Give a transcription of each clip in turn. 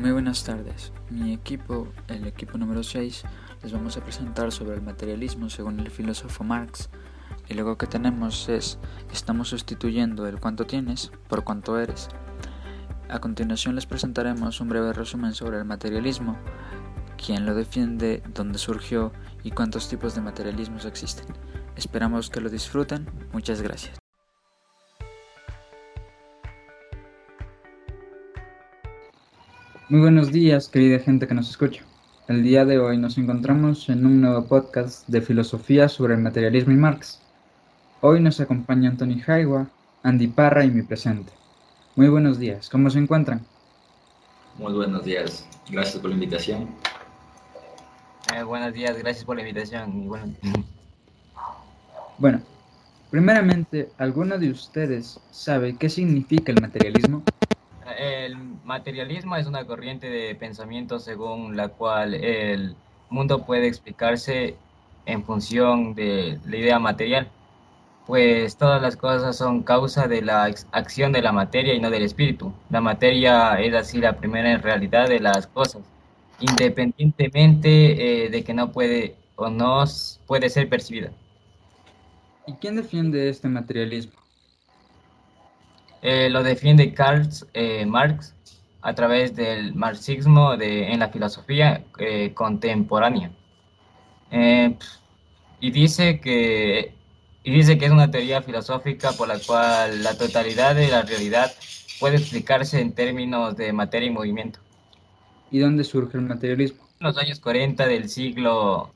Muy buenas tardes. Mi equipo, el equipo número 6, les vamos a presentar sobre el materialismo según el filósofo Marx. Y luego que tenemos es, estamos sustituyendo el cuánto tienes por cuánto eres. A continuación les presentaremos un breve resumen sobre el materialismo, quién lo defiende, dónde surgió y cuántos tipos de materialismos existen. Esperamos que lo disfruten. Muchas gracias. Muy buenos días, querida gente que nos escucha. El día de hoy nos encontramos en un nuevo podcast de filosofía sobre el materialismo y Marx. Hoy nos acompaña Anthony Jaiwa, Andy Parra y mi presente. Muy buenos días, ¿cómo se encuentran? Muy buenos días, gracias por la invitación. Eh, buenos días, gracias por la invitación. bueno. bueno, primeramente, ¿alguno de ustedes sabe qué significa el materialismo? El materialismo es una corriente de pensamiento según la cual el mundo puede explicarse en función de la idea material, pues todas las cosas son causa de la acción de la materia y no del espíritu. La materia es así la primera realidad de las cosas, independientemente eh, de que no puede o no puede ser percibida. ¿Y quién defiende este materialismo? Eh, lo defiende Karl eh, Marx a través del marxismo de, en la filosofía eh, contemporánea. y, dice que, y dice que es una teoría filosófica por la cual la totalidad de la realidad puede explicarse en términos de materia y movimiento. ¿Y dónde surge el materialismo? En los años 40 del siglo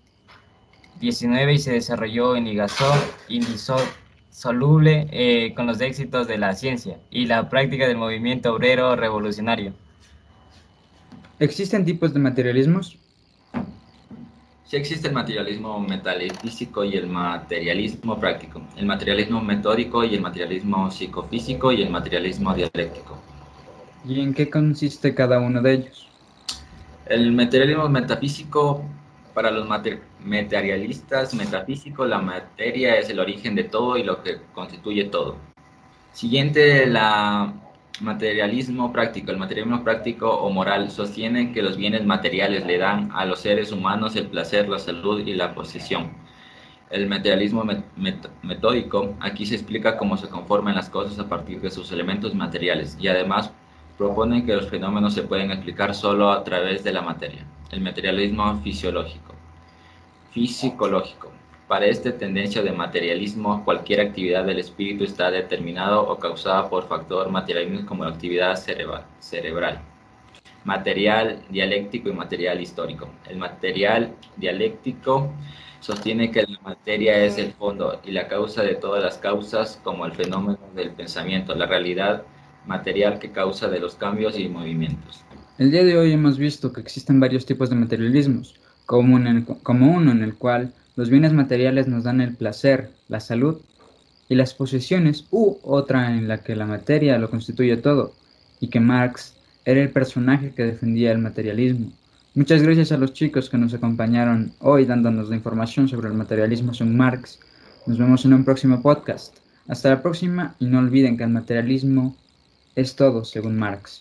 XIX y se desarrolló en Ligasol, Indisol, soluble eh, con los éxitos de la ciencia y la práctica del movimiento obrero revolucionario. ¿Existen tipos de materialismos? Sí existe el materialismo metafísico y el materialismo práctico, el materialismo metódico y el materialismo psicofísico y el materialismo dialéctico. ¿Y en qué consiste cada uno de ellos? El materialismo metafísico para los materialistas metafísicos, la materia es el origen de todo y lo que constituye todo. Siguiente, la materialismo práctico. El materialismo práctico o moral sostiene que los bienes materiales le dan a los seres humanos el placer, la salud y la posesión. El materialismo metódico, aquí se explica cómo se conforman las cosas a partir de sus elementos materiales y además propone que los fenómenos se pueden explicar solo a través de la materia el materialismo fisiológico. Fisicológico. Para esta tendencia de materialismo, cualquier actividad del espíritu está determinada o causada por factor materialismo como la actividad cerebral. Material dialéctico y material histórico. El material dialéctico sostiene que la materia es el fondo y la causa de todas las causas, como el fenómeno del pensamiento, la realidad material que causa de los cambios y movimientos. El día de hoy hemos visto que existen varios tipos de materialismos, como, uno en el cual los bienes materiales nos dan el placer, la salud y las posesiones, u otra en la que la materia lo constituye todo, y que Marx era el personaje que defendía el materialismo. Muchas gracias a los chicos que nos acompañaron hoy dándonos la información sobre el materialismo según Marx. Nos vemos en un próximo podcast. Hasta la próxima y no olviden que el materialismo es todo según Marx.